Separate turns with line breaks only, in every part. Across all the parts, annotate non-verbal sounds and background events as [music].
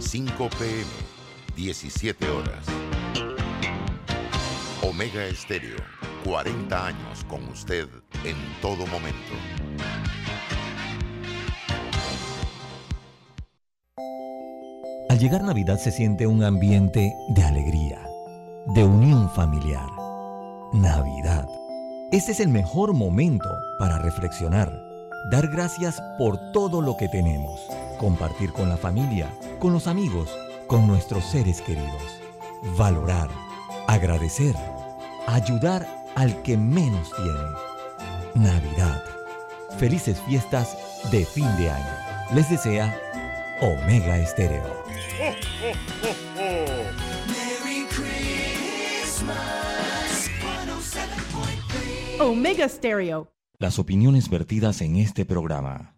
5 pm, 17 horas. Omega Estéreo, 40 años con usted en todo momento.
Al llegar Navidad se siente un ambiente de alegría, de unión familiar. Navidad. Este es el mejor momento para reflexionar, dar gracias por todo lo que tenemos, compartir con la familia, con los amigos, con nuestros seres queridos, valorar, agradecer, ayudar al que menos tiene. Navidad. Felices fiestas de fin de año. Les desea Omega Estéreo.
Omega Stereo.
Las opiniones vertidas en este programa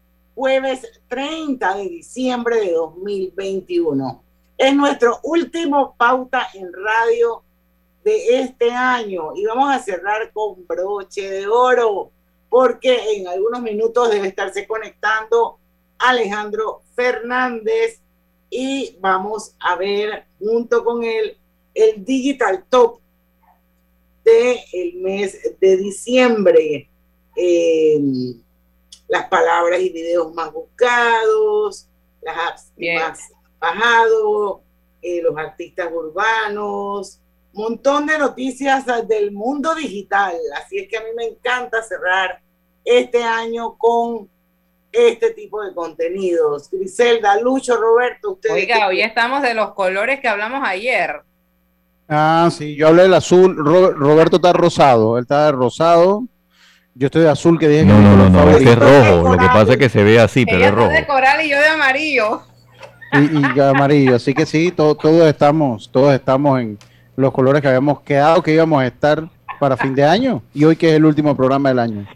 jueves 30 de diciembre de 2021. Es nuestro último Pauta en Radio de este año y vamos a cerrar con broche de oro porque en algunos minutos debe estarse conectando Alejandro Fernández y vamos a ver junto con él el Digital Top del el mes de diciembre. Eh, las palabras y videos más buscados, las apps más bajados, eh, los artistas urbanos, montón de noticias del mundo digital. Así es que a mí me encanta cerrar este año con este tipo de contenidos. Griselda, Lucho, Roberto, ustedes.
Oiga, hoy estamos de los colores que hablamos ayer.
Ah, sí, yo hablé del azul. Roberto está rosado, él está de rosado. Yo estoy de azul que dije
no,
que
no, no, no, ese es rojo. Lo que pasa es que se ve así, pero es rojo.
de coral y yo de amarillo.
Y, y amarillo, así que sí, todos estamos, todos estamos en los colores que habíamos quedado que íbamos a estar para fin de año y hoy que es el último programa del año.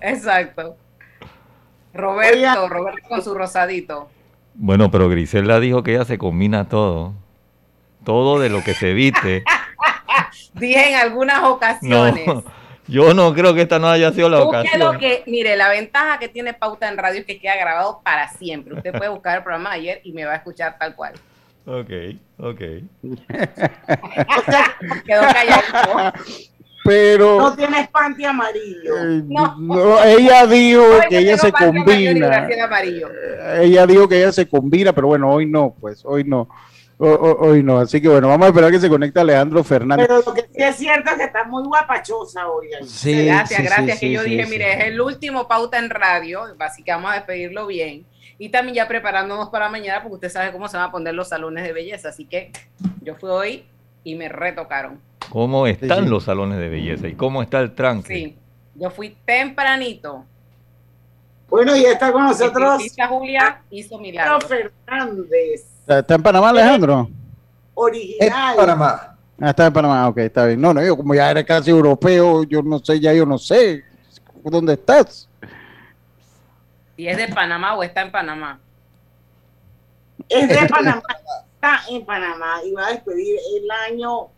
Exacto. Roberto, Roberto con su rosadito.
Bueno, pero Griselda dijo que ella se combina todo. Todo de lo que se viste. [laughs]
Dije en algunas ocasiones.
Yo no creo que esta no haya sido la ocasión.
Lo que, mire, la ventaja que tiene Pauta en Radio es que queda grabado para siempre. Usted puede buscar el programa de ayer y me va a escuchar tal cual.
Ok, ok. [laughs]
Quedó callado.
Pero.
No tienes panty amarillo.
Eh, no. ella dijo que ella se combina. Ella dijo que ella se combina, pero bueno, hoy no, pues, hoy no. Hoy no, así que bueno, vamos a esperar que se conecte Alejandro Fernández.
Pero lo que sí es cierto es que está muy guapachosa hoy.
Sí,
gracias,
sí,
gracias.
Sí,
que yo dije, mire, es el último pauta en radio, así que vamos a despedirlo bien. Y también ya preparándonos para mañana, porque usted sabe cómo se van a poner los salones de belleza. Así que yo fui hoy y me retocaron.
¿Cómo están los salones de belleza y cómo está el tranque?
Sí, yo fui tempranito.
Bueno, y está con nosotros.
Julia hizo milagros.
Fernández.
¿Está en Panamá, Alejandro?
Original.
En Panamá. Ah, está en Panamá, ok, está bien. No, no, yo como ya eres casi europeo, yo no sé, ya yo no sé. ¿Dónde estás?
¿Y es de Panamá o está en Panamá?
Es de Panamá, está en Panamá y va a despedir el año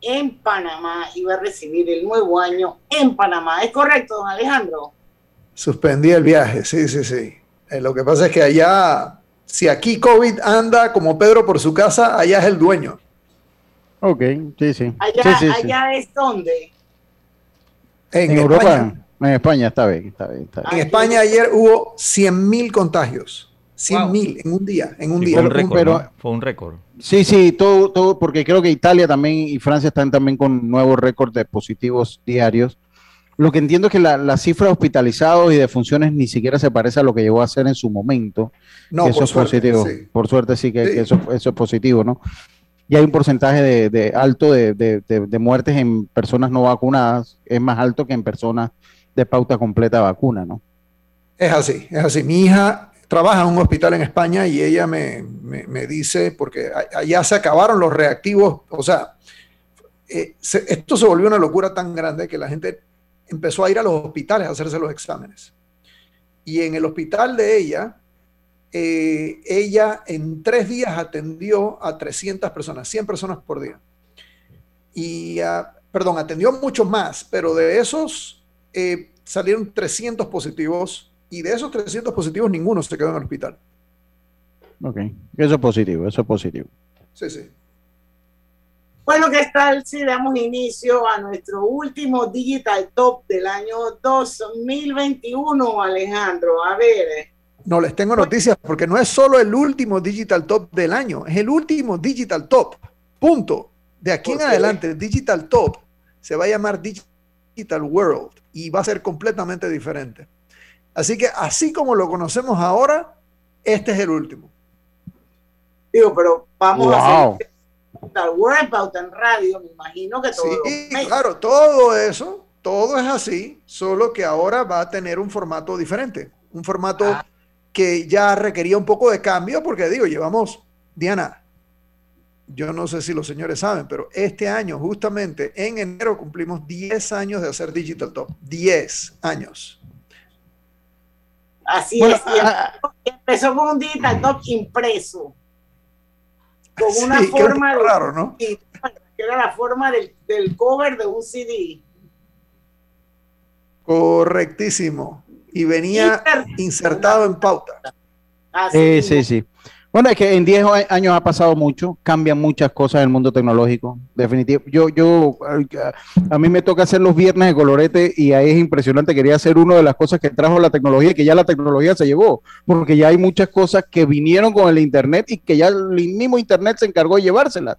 en Panamá y va a recibir el nuevo año en Panamá. ¿Es correcto, don Alejandro?
Suspendí el viaje, sí, sí, sí. Eh, lo que pasa es que allá, si aquí COVID anda como Pedro por su casa, allá es el dueño.
Ok, sí, sí.
Allá,
sí, sí,
allá es donde.
En,
en
Europa.
España.
En España está bien, está bien. Está bien.
En España ayer hubo 100.000 contagios. 100.000 mil en un día, en un
Sí,
día.
Fue un récord.
pero-
¿no? Fue un récord.
Sí, sí, todo, todo, porque creo que Italia también y Francia están también con nuevos récords de positivos diarios. Lo que entiendo es que la, la cifra de hospitalizados y de funciones ni siquiera se parece a lo que llegó a ser en su momento.
No,
eso
por
es
suerte,
positivo.
sí.
Por suerte sí que,
Sí.
que eso, eso es positivo, ¿no? Y hay un porcentaje de, de alto de, de- muertes en personas no vacunadas, es más alto que en personas de pauta completa vacuna, ¿no?
Es así, es así. Mi hija trabaja en un hospital en España y ella me, me- me dice, porque allá se acabaron los reactivos, o sea, eh, se- esto se volvió una locura tan grande que la gente empezó a ir a los hospitales a hacerse los exámenes. Y en el hospital de ella, eh, ella en tres días atendió a 300 personas, 100 personas por día. Y, ah, perdón, atendió muchos más, pero de esos eh, salieron 300 positivos y de esos 300 positivos ninguno se quedó en el hospital.
Ok, eso es positivo, eso es positivo.
Sí, sí.
Bueno, ¿qué tal si damos inicio a nuestro último Digital Top del año 2021, Alejandro? A ver,
No les tengo noticias porque no es solo el último Digital Top del año, es el último Digital Top. Punto. De aquí en adelante, el Digital Top se va a llamar Digital World y va a ser completamente diferente. Así que así como lo conocemos ahora, este es el último.
digo, pero vamos a
Wow.
Pauta en Radio, me imagino que todo.
Sí, claro, todo eso, todo es así, solo que ahora va a tener un formato diferente, un formato
Ah.
que ya requería un poco de cambio, porque digo, llevamos, Diana, yo no sé si los señores saben, pero este año, justamente en enero, cumplimos 10 años de hacer Digital Top. 10 años.
Así
Bueno,
es. y
ah,
empezó con un Digital Top impreso. Con una
Sí,
forma de-
raro, ¿no?
que era la forma del, del cover de un CD.
Correctísimo. Y venía insertado en pauta.
Así
Eh,
mismo.
sí, sí. Bueno, es que en 10 a- años ha pasado mucho, cambian muchas cosas en el mundo tecnológico, definitivo. Yo, yo, a, mí me toca hacer los viernes de colorete y ahí es impresionante. Quería hacer una de las cosas que trajo la tecnología y que ya la tecnología se llevó, porque ya hay muchas cosas que vinieron con el Internet y que ya el mismo Internet se encargó de llevárselas.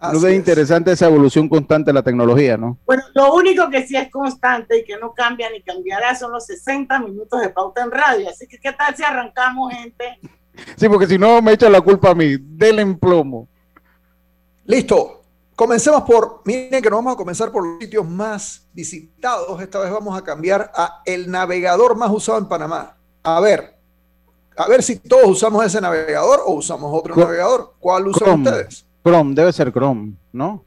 Así
es. interesante esa evolución constante de la tecnología, ¿no?
Bueno, lo único que sí es constante y que no cambia ni cambiará son los 60 minutos de pauta en radio. Así que, ¿qué tal si arrancamos, gente?
Sí, porque si no me echan la culpa a mí, del emplomo.
Listo. Comencemos por, miren que nos vamos a comenzar por los sitios más visitados. Esta vez vamos a cambiar a el navegador más usado en Panamá. A ver, a ver si todos usamos ese navegador o usamos otro navegador. ¿Cuál usan ustedes?
Chrome, debe ser Chrome, ¿no?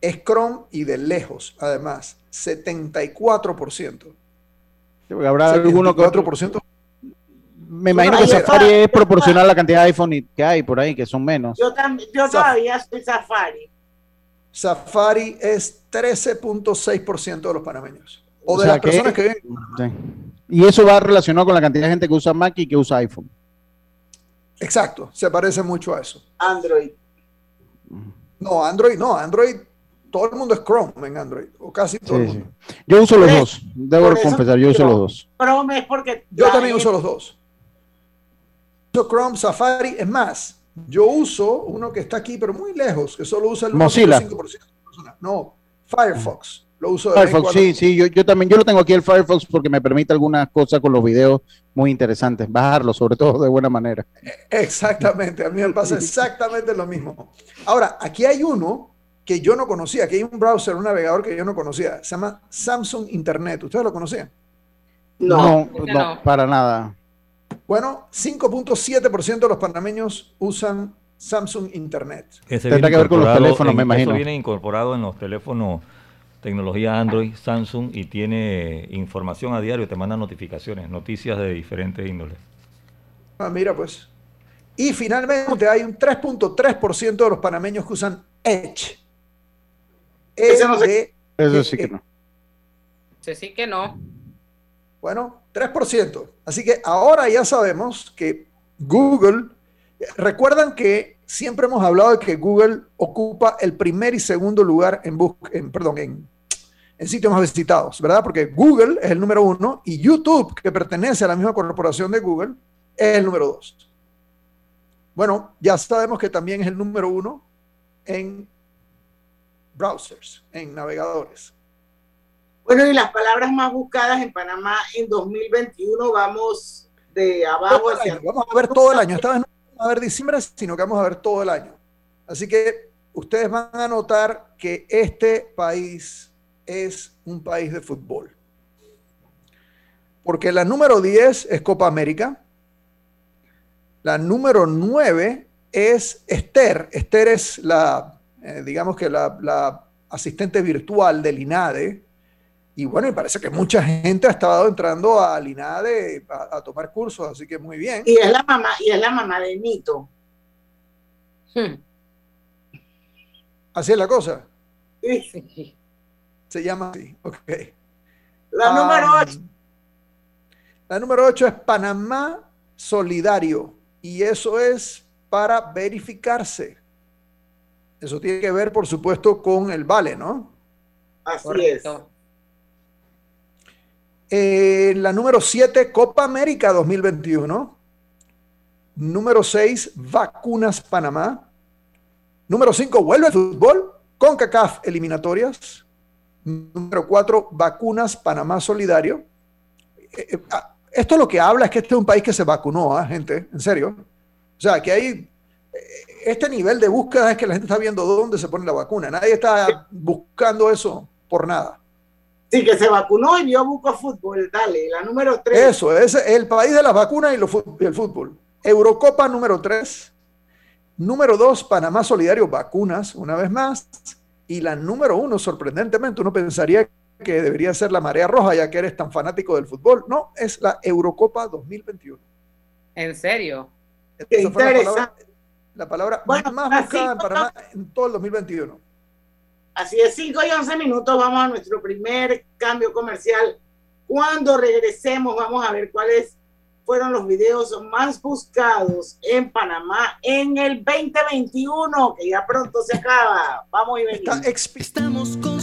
Es Chrome y de lejos, además, 74%.
Sí, porque Habrá alguno que otro
74%.
Me imagino que. Safari es proporcional a la cantidad de iPhone que hay por ahí, que son menos.
Yo, también, yo todavía soy Safari.
Safari es 13.6% de los panameños. O
O
de
sea
las
que-
personas que viven.
Sí. Y eso va relacionado con la cantidad de gente que usa Mac y que usa iPhone.
Exacto, se parece mucho a eso.
Android.
No, Android no, Android, todo el mundo es Chrome en Android, o casi todo el mundo.
sí. Yo uso los dos, debo confesar, yo uso los dos.
Chrome es porque.
Yo también uso los dos. Uso Chrome, Safari, es más, yo uso uno que está aquí, pero muy lejos, que solo usa el
Mozilla.
1.5% de las personas. No, Firefox, lo uso de
Firefox, sí, sí, yo, yo también, yo lo tengo aquí el Firefox porque me permite algunas cosas con los videos muy interesantes, bajarlo sobre todo de buena manera.
Exactamente, a mí me pasa [laughs] exactamente lo mismo. Ahora, aquí hay uno que yo no conocía, aquí hay un browser, un navegador que yo no conocía, se llama Samsung Internet. ¿Ustedes lo conocían?
No.
No,
ese
no,
no.
para nada.
Bueno, 5.7% de los panameños usan Samsung Internet.
Ese
Tendrá que ver con los
incorporado
teléfonos,
en-
me imagino.
Eso viene incorporado en los teléfonos tecnología Android, Samsung y tiene información a diario, te manda notificaciones, noticias de diferentes índoles.
Ah, mira pues. Y finalmente hay un 3.3% de los panameños que usan Edge.
Ese no sé-
E
Eso sí que no.
Sí, sí que no.
Bueno, 3%. Así que ahora ya sabemos que Google, recuerdan que siempre hemos hablado de que Google ocupa el primer y segundo lugar en, bus- en perdón, en, en sitios más visitados, ¿verdad? Porque Google es el número uno y YouTube, que pertenece a la misma corporación de Google, es el número dos. Bueno, ya sabemos que también es el número uno en browsers, en navegadores.
Bueno, y las palabras más buscadas en Panamá en 2021, vamos de abajo hacia
año. Vamos a ver todo el año. Esta vez no vamos a ver diciembre, sino que vamos a ver todo el año. Así que ustedes van a notar que este país es un país de fútbol. Porque la número 10 es Copa América. La número 9 es Esther. Esther es la, eh, digamos que la, la asistente virtual del INADE, y bueno, me parece que mucha gente ha estado entrando al INADE a, a tomar cursos, así que muy bien.
Y es la mamá, y es la mamá de Nito.
Hmm.
Así es la cosa.
Sí.
Sí.
Se llama así. Ok.
La
Ah,
número 8.
La número 8 es Panamá Solidario. Y eso es para verificarse. Eso tiene que ver, por supuesto, con el vale, ¿no?
Así
Correcto.
Eh, la número 7, Copa América 2021. Número 6, Vacunas Panamá. Número 5, vuelve el fútbol con CACAF eliminatorias. Número 4, Vacunas Panamá Solidario. Eh, eh, ah, esto lo que habla es que este es un país que se vacunó, ¿ah, gente, en serio. O sea, que hay eh, este nivel de búsqueda es que la gente está viendo dónde se pone la vacuna. Nadie está buscando eso por nada.
Sí, que se vacunó y vio Buco Fútbol. Dale, la número 3.
Eso, es el país de las vacunas y, el fútbol. Eurocopa número 3. Número 2, Panamá Solidario, vacunas, una vez más. Y la número 1, sorprendentemente, uno pensaría que debería ser la marea roja, ya que eres tan fanático del fútbol. No, es la Eurocopa 2021.
¿En serio?
Qué
Esa fue la palabra,
interesante.
la palabra
Bueno,
más buscada en Panamá en todo el 2021.
Así es, 5 y 11 minutos. Vamos a nuestro primer cambio comercial. Cuando regresemos, vamos a ver cuáles fueron los videos más buscados en Panamá en el 2021, que ya pronto se acaba. Vamos y venimos.
Estamos construyendo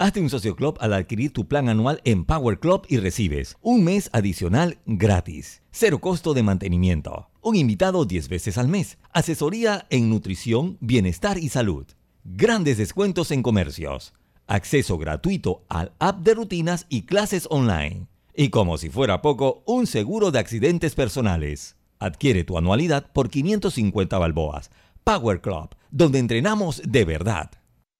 Hazte un socio club al adquirir tu plan anual en Power Club y recibes un mes adicional gratis, cero costo de mantenimiento, un invitado 10 veces al mes, asesoría en nutrición, bienestar y salud, grandes descuentos en comercios, acceso gratuito al app de rutinas y clases online, y como si fuera poco, un seguro de accidentes personales. Adquiere tu anualidad por 550 balboas. Power Club, donde entrenamos de verdad.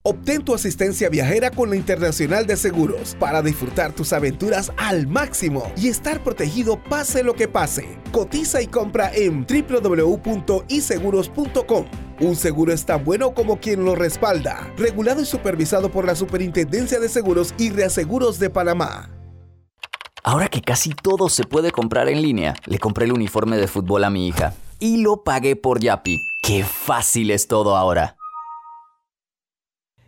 Obtén tu asistencia viajera con la Internacional de Seguros para disfrutar tus aventuras al máximo y estar protegido pase lo que pase. Cotiza y compra en www.iseguros.com. Un seguro es tan bueno como quien lo respalda. Regulado y supervisado por la Superintendencia de Seguros y Reaseguros de Panamá.
Ahora que casi todo se puede comprar en línea, le compré el uniforme de fútbol a mi hija y lo pagué por Yapi. ¡Qué fácil es todo ahora!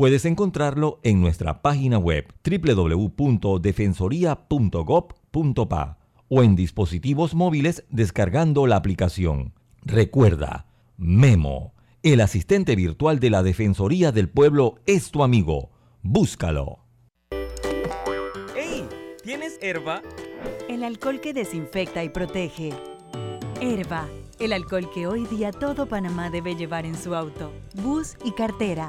Puedes encontrarlo en nuestra página web www.defensoría.gov.pa o en dispositivos móviles descargando la aplicación. Recuerda, Memo, el asistente virtual de la Defensoría del Pueblo es tu amigo. Búscalo.
¡Ey! ¿Tienes herba?
El alcohol que desinfecta y protege. Herba, el alcohol que hoy día todo Panamá debe llevar en su auto, bus y cartera.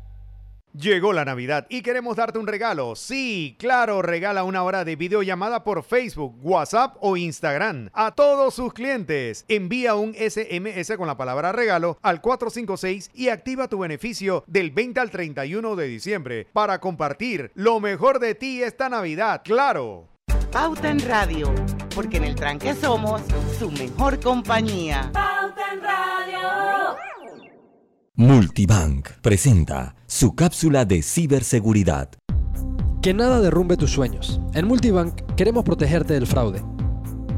Llegó la Navidad y queremos darte un regalo. Sí, claro, regala una hora de videollamada por Facebook, WhatsApp o Instagram a todos sus clientes. Envía un SMS con la palabra regalo al 456 y activa tu beneficio del 20 al 31 de diciembre para compartir lo mejor de ti esta Navidad. Claro.
Pauta en Radio, porque en el tranque somos su mejor compañía.
Pauta en Radio.
Multibank presenta su cápsula de ciberseguridad.
Que nada derrumbe tus sueños. En Multibank queremos protegerte del fraude.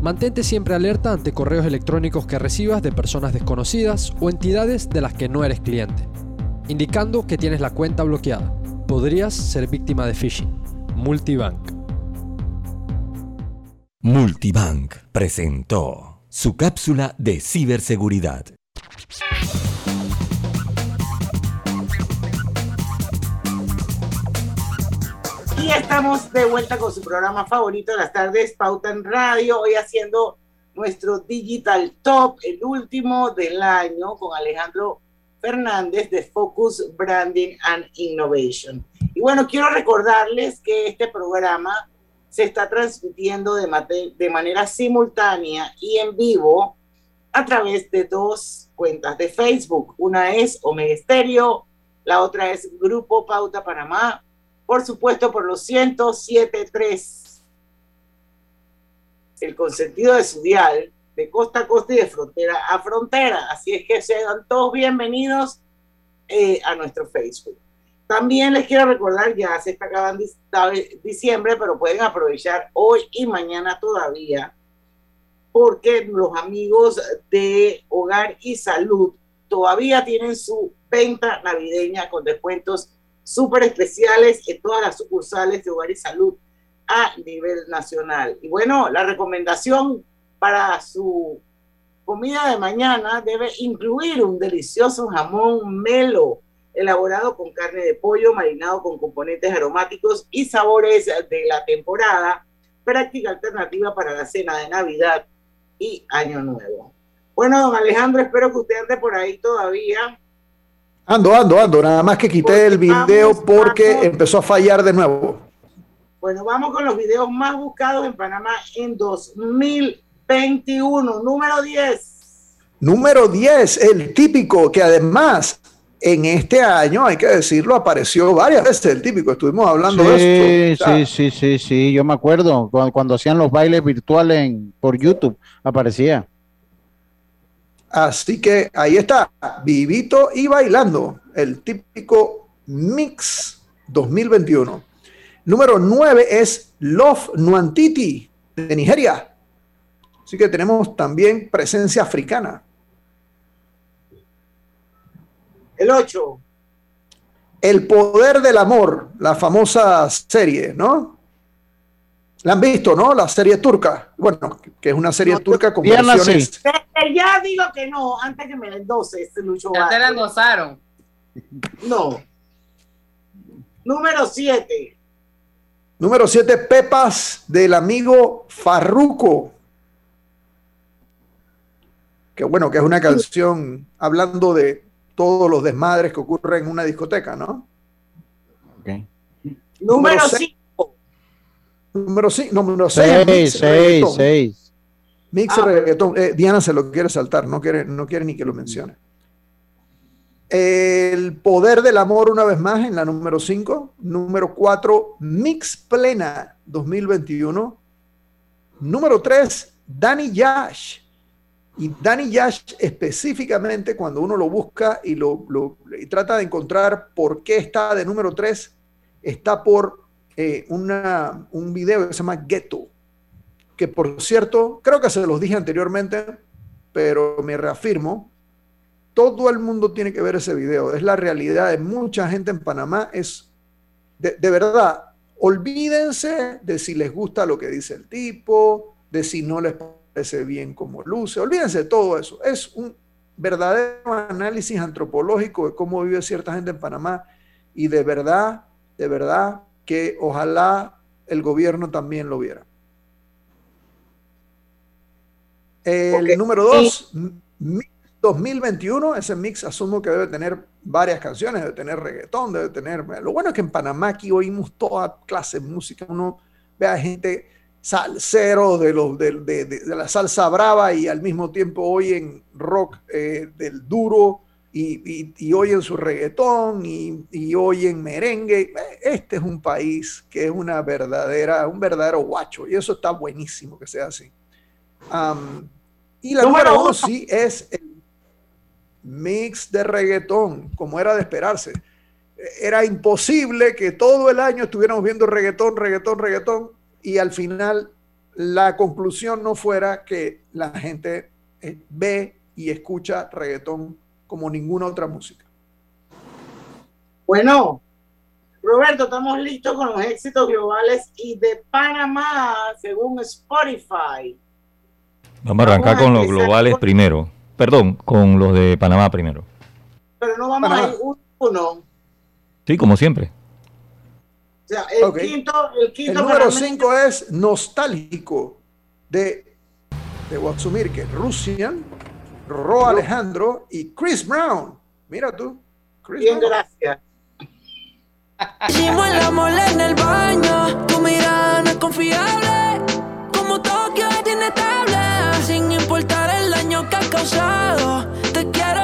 Mantente siempre alerta ante correos electrónicos que recibas de personas desconocidas o entidades de las que no eres cliente, indicando que tienes la cuenta bloqueada. Podrías ser víctima de phishing. Multibank.
Multibank presentó su cápsula de ciberseguridad.
Y estamos de vuelta con su programa favorito las tardes, Pauta en Radio, hoy haciendo nuestro Digital Top, el último del año, con Alejandro Fernández de Focus Branding and Innovation. Y bueno, quiero recordarles que este programa se está transmitiendo de manera simultánea y en vivo a través de dos cuentas de Facebook. Una es Omega Estéreo, la otra es Grupo Pauta Panamá, por supuesto por los 107.3, el consentido de su dial, de costa a costa y de frontera a frontera. Así es que sean todos bienvenidos eh, a nuestro Facebook. También les quiero recordar, ya se está acabando dic- diciembre, pero pueden aprovechar hoy y mañana todavía, porque los amigos de Hogar y Salud todavía tienen su venta navideña con descuentos súper especiales en todas las sucursales de Hogar y Salud a nivel nacional. Y bueno, la recomendación para su comida de mañana debe incluir un delicioso jamón melo elaborado con carne de pollo marinado con componentes aromáticos y sabores de la temporada, práctica alternativa para la cena de Navidad y Año Nuevo. Bueno, don Alejandro, espero que usted ande por ahí todavía.
Ando, ando, ando. Nada más que quité el video
vamos,
porque
vamos.
empezó a fallar de nuevo.
Bueno, vamos con los videos más buscados en Panamá en 2021. Número 10.
Número 10, el típico, que además en este año, hay que decirlo, apareció varias veces el típico. Estuvimos hablando
sí,
de esto. O sea,
sí, sí, sí, sí, yo me acuerdo cuando, cuando hacían los bailes virtuales en- por YouTube, aparecía.
Así que ahí está, vivito y bailando, el típico Mix 2021. Número 9 es Love Nuantiti de Nigeria. Así que tenemos también presencia africana.
El 8.
El poder del amor, la famosa serie, ¿no? La han visto, ¿no? La serie turca. Bueno, que es una serie turca con versiones.
Ya digo que no, antes que me la endose este Lucho
Ya te la endosaron.
No. Número 7.
Número 7, Pepas del amigo Farruco. Que bueno, que es una canción hablando de todos los desmadres que ocurren en una discoteca, ¿no?
Número
seis.
5.
Número 6, número 6.
Seis, seis, seis.
Mix
Ah,
reggaetón. Eh, Diana se lo quiere saltar, no quiere, no quiere ni que lo mencione. El poder del amor, una vez más, en la número 5. Número 4, Mix Plena 2021. Número 3, Danny Yash. Y Danny Yash específicamente, cuando uno lo busca y, lo, lo- y trata de encontrar por qué está de número 3, está por eh, un video que se llama Ghetto. Que por cierto, creo que se los dije anteriormente, pero me reafirmo, todo el mundo tiene que ver ese video. Es la realidad de mucha gente en Panamá. Es de, de verdad, olvídense de si les gusta lo que dice el tipo, de si no les parece bien como luce. Olvídense de todo eso. Es un verdadero análisis antropológico de cómo vive cierta gente en Panamá y de verdad, de verdad que ojalá el gobierno también lo viera. El número dos, Mix 2021, ese mix asumo que debe tener varias canciones, debe tener reggaetón, debe tener... Lo bueno es que en Panamá aquí oímos toda clase de música, uno ve a gente salsero de, los, de, de- de- de la salsa brava y al mismo tiempo oyen rock eh, del duro y, y, y oyen su reggaetón y, y oyen merengue. Este es un país que es una verdadera, un verdadero guacho y eso está buenísimo que sea así. Y la
Número
número uno
uno.
sí es el mix de reggaetón, como era de esperarse. Era imposible que todo el año estuviéramos viendo reggaetón, reggaetón, reggaetón, y al final la conclusión no fuera que la gente eh, ve y escucha reggaetón como ninguna otra música.
Bueno, Roberto, estamos listos con los éxitos globales y de Panamá, según Spotify.
Vamos a arrancar
Vamos a
con los globales
con-
primero. Perdón, con los de Panamá primero.
Pero no vamos a ir uno a uno. O
Sí, como siempre.
sea, el quinto, el
El
quinto
número
para mí-
5 es Nostálgico de, de asumir que Ro Alejandro y Chris Brown. Mira tú. Chris
Bien,
Brown.
gracias.
Hicimos el amor en el baño, tu mirada no es confiable. Como Tokio es inestable, sin importar el daño que has causado. Te quiero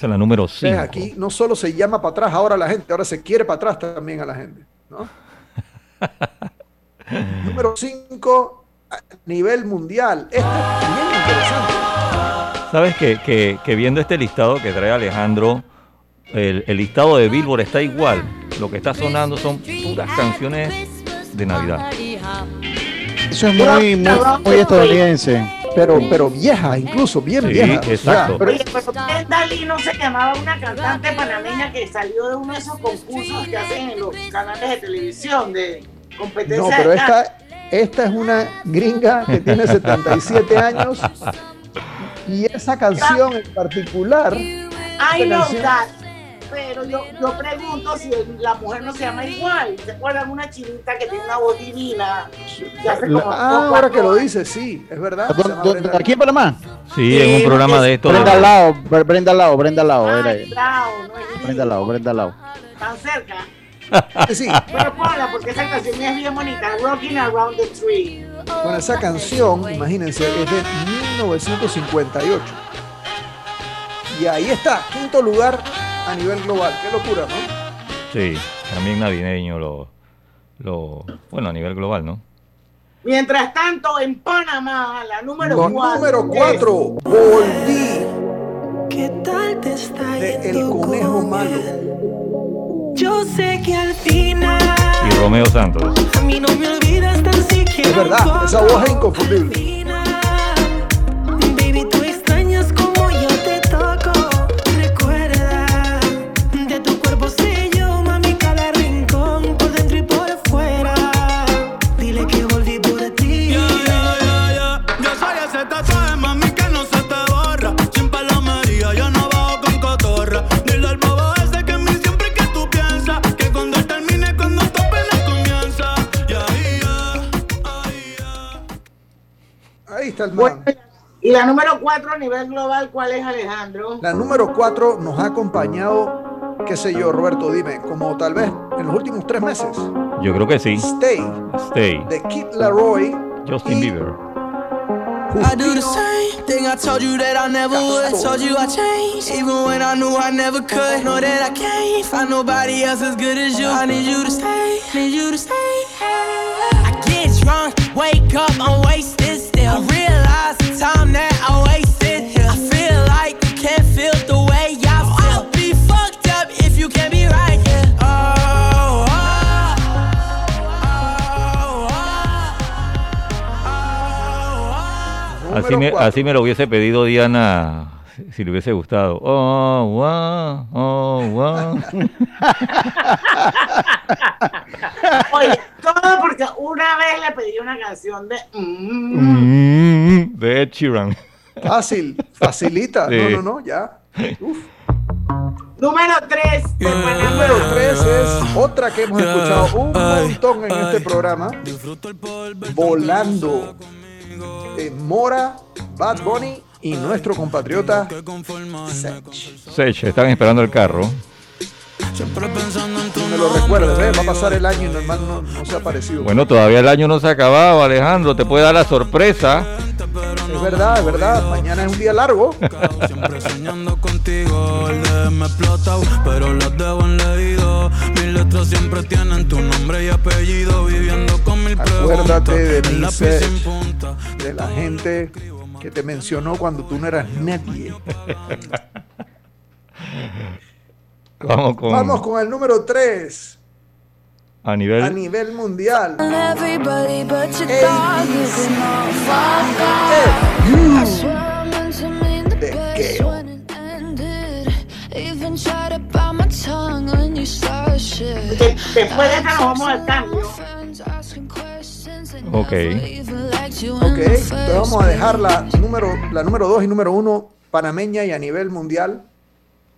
Esa es la número
Ves,
5.
Aquí no solo se llama para atrás ahora a la gente, ahora se quiere para atrás también a la gente. ¿no? [laughs] Número 5 a nivel mundial. Este es bien interesante.
Sabes que, que- que viendo este listado que trae Alejandro, el, el listado de Billboard está igual. Lo que está sonando son puras canciones de Navidad.
Eso es muy, muy, muy estadounidense.
Pero, pero vieja, incluso bien
Sí,
vieja.
exacto.
pero-
Oye, pero ¿qué Dalí no se llamaba una cantante panameña que salió de uno de esos concursos que hacen en los canales de televisión de competencia
no, pero
de
esta, esta es una gringa que tiene 77 años y esa canción en particular.
I that. Pero yo, yo pregunto si el- la mujer no se llama igual. ¿Se acuerdan una chinita que tiene una voz divina? Que hace
La-
como
ah, ahora que lo dice, sí, es verdad.
¿Dó-
se llama
dó-
Brenda
¿Aquí en Panamá?
Sí, en un programa de estos.
Brenda Lao, Bre- Brenda Lao, Brenda Lao.
Ay,
era.
Lau, no
Brenda Lao, Brenda Lao.
tan cerca.
Sí, [laughs] sí.
Pero ponla porque esa canción es bien bonita. Rocking Around the Tree.
Bueno, esa canción, imagínense, es de 1958. Y ahí está, quinto lugar a nivel global. Qué locura, ¿no?
Sí, también navideño, lo, lo, bueno, a nivel global, ¿no?
Mientras tanto, en Panamá, la número
Lo
4.
número 4, Volví,
¿Qué tal te está
de El Conejo
con
Malo.
Yo sé que al final
Y Romeo Santos.
a mí no me olvidas tan siquiera.
Es verdad, esa voz es inconfundible. El
Bueno, y la número 4 a nivel global, ¿cuál es, Alejandro?
La número 4 nos ha acompañado, qué sé yo, Roberto, dime, como tal vez en los últimos tres meses.
Yo creo que sí.
Stay,
Stay.
de Kid Laroi
Justin Bieber.
I do the same thing I told you that I never would. Told you I changed, even when I knew I never could. Know that I can't find nobody else as good as you. I need you to stay, need you to stay. I get drunk, wake up, I'm wasted still. I realize the time that I wasted here. I feel like you can't feel the way I feel. I'll be fucked up if you can't be right here. Oh,
Así me, así me lo hubiese pedido Diana si- le hubiese gustado. Oh, wow, oh, wow. [laughs]
Oye, una vez le pedí una canción de. mm,
Mm, de Ed Sheeran.
Fácil, facilita.
Sí.
No, no, no, ya. Uf.
Número 3.
Número 3 es otra que hemos escuchado un montón en este programa. Volando. Eh, Mora, Bad Bunny y nuestro compatriota Sech.
Sech, están esperando el carro.
Me lo recuerdo, ¿eh? va a pasar el año y normal no, no se ha aparecido.
Bueno, todavía el año no se ha acabado, Alejandro. Te puede dar la sorpresa.
Es verdad, es verdad. Mañana es un día largo. [laughs]
contigo, el de me explotado, pero las dejo en leído. Mis letras siempre tienen tu nombre y apellido, viviendo con mil
Acuérdate de mi
punta.
de la gente que te mencionó cuando tú no eras nadie. [laughs]
Vamos con.
Vamos con el número 3
A nivel.
a nivel mundial.
Everybody but your dog is.
Después de esta nos vamos al cambio.
Ok.
Ok, entonces vamos a dejar la número, la número 2 y número 1 panameña y a nivel mundial.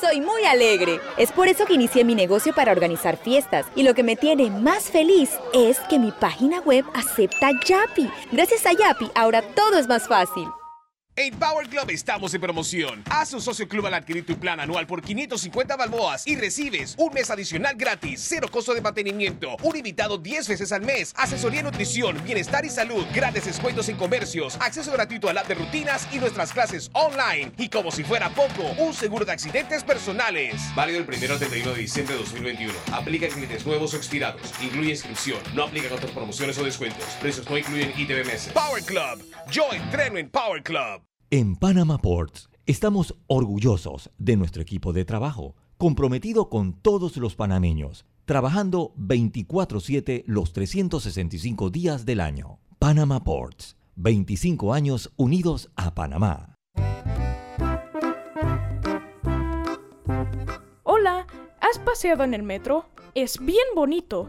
Soy muy alegre. Es por eso que inicié mi negocio para organizar fiestas. Y lo que me tiene más feliz es que mi página web acepta Yapi. Gracias a Yapi, ahora todo es más fácil.
En Power Club estamos en promoción. Haz un socio club al adquirir tu plan anual por 550 balboas y recibes un mes adicional gratis, cero costo de mantenimiento, un invitado 10 veces al mes, asesoría en nutrición, bienestar y salud, grandes descuentos en comercios, acceso gratuito al app de rutinas y nuestras clases online. Y como si fuera poco, un seguro de accidentes personales. Válido el 1 al 31 de diciembre de 2021. Aplica en clientes nuevos o expirados. Incluye inscripción. No aplica en otras promociones o descuentos. Precios no incluyen ITBMS. Power Club. Yo entreno en Power Club.
En Panama Ports estamos orgullosos de nuestro equipo de trabajo, comprometido con todos los panameños, trabajando 24/7 los 365 días del año. Panama Ports, 25 años unidos a Panamá.
Hola, ¿has paseado en el metro? Es bien bonito,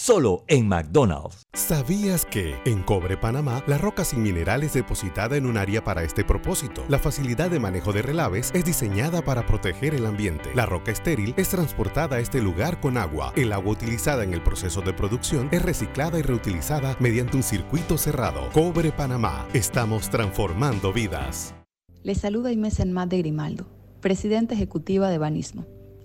Solo en McDonald's.
¿Sabías que en Cobre Panamá la roca sin mineral es depositada en un área para este propósito? La facilidad de manejo de relaves es diseñada para proteger el ambiente. La roca estéril es transportada a este lugar con agua. El agua utilizada en el proceso de producción es reciclada y reutilizada mediante un circuito cerrado. Cobre Panamá. Estamos transformando vidas.
Les saluda Inés Enmat de Grimaldo, presidenta ejecutiva de Banismo.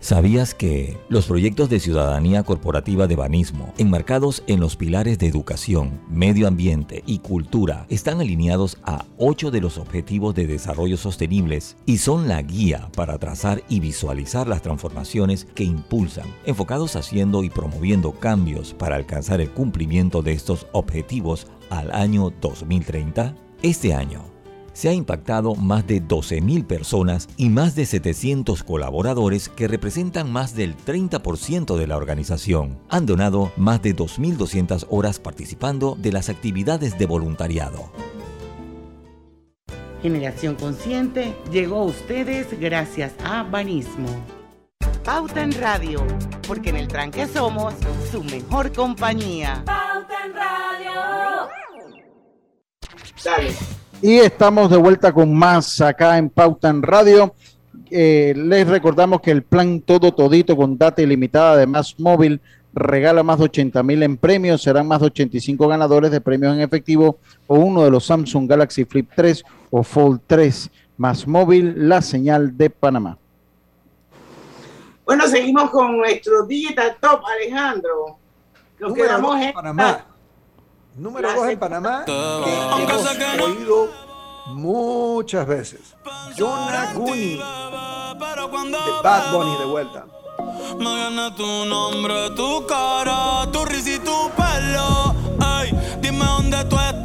¿Sabías que los proyectos de ciudadanía corporativa de Banismo, enmarcados en los pilares de educación, medio ambiente y cultura, están alineados a ocho de los objetivos de desarrollo sostenibles y son la guía para trazar y visualizar las transformaciones que impulsan, enfocados haciendo y promoviendo cambios para alcanzar el cumplimiento de estos objetivos al año 2030? Este año, se ha impactado más de 12.000 personas y más de 700 colaboradores que representan más del 30% de la organización. Han donado más de 2.200 horas participando de las actividades de voluntariado.
Generación Consciente llegó a ustedes gracias a Banismo. Pauta en Radio, porque en el tranque somos su mejor compañía.
Pauta en Radio.
Dale.
Y estamos de vuelta con más acá en Pauta en Radio. Eh, les recordamos que el plan Todo Todito con data ilimitada de Más Móvil regala más de 80 mil en premios. Serán más de 85 ganadores de premios en efectivo o uno de los Samsung Galaxy Flip 3 o Fold 3. Más Móvil, la señal de Panamá.
Bueno, seguimos con nuestro Digital Top, Alejandro. Nos
Número
quedamos en
Panamá. Número dos en Panamá, que hemos oído muchas veces. Jonah Gooney, de Bad Bunny de vuelta.
Me gana tu nombre, tu cara, tu risa y tu pelo. Ey, dime dónde tú estás,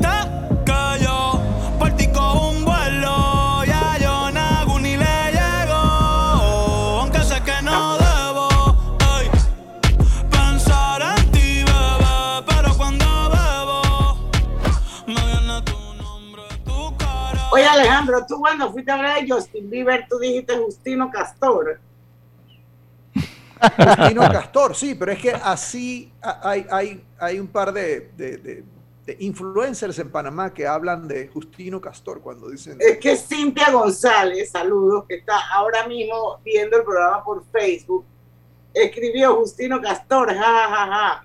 Oye, Alejandro, tú cuando fuiste a hablar de Justin Bieber, tú dijiste Justino Castor.
Justino Castor, sí, pero es que así hay, hay, hay un par de, de- de- de influencers en Panamá que hablan de Justino Castor cuando dicen...
Es que Cintia González, saludos, que está ahora mismo viendo el programa por Facebook, escribió Justino Castor, ja, ja,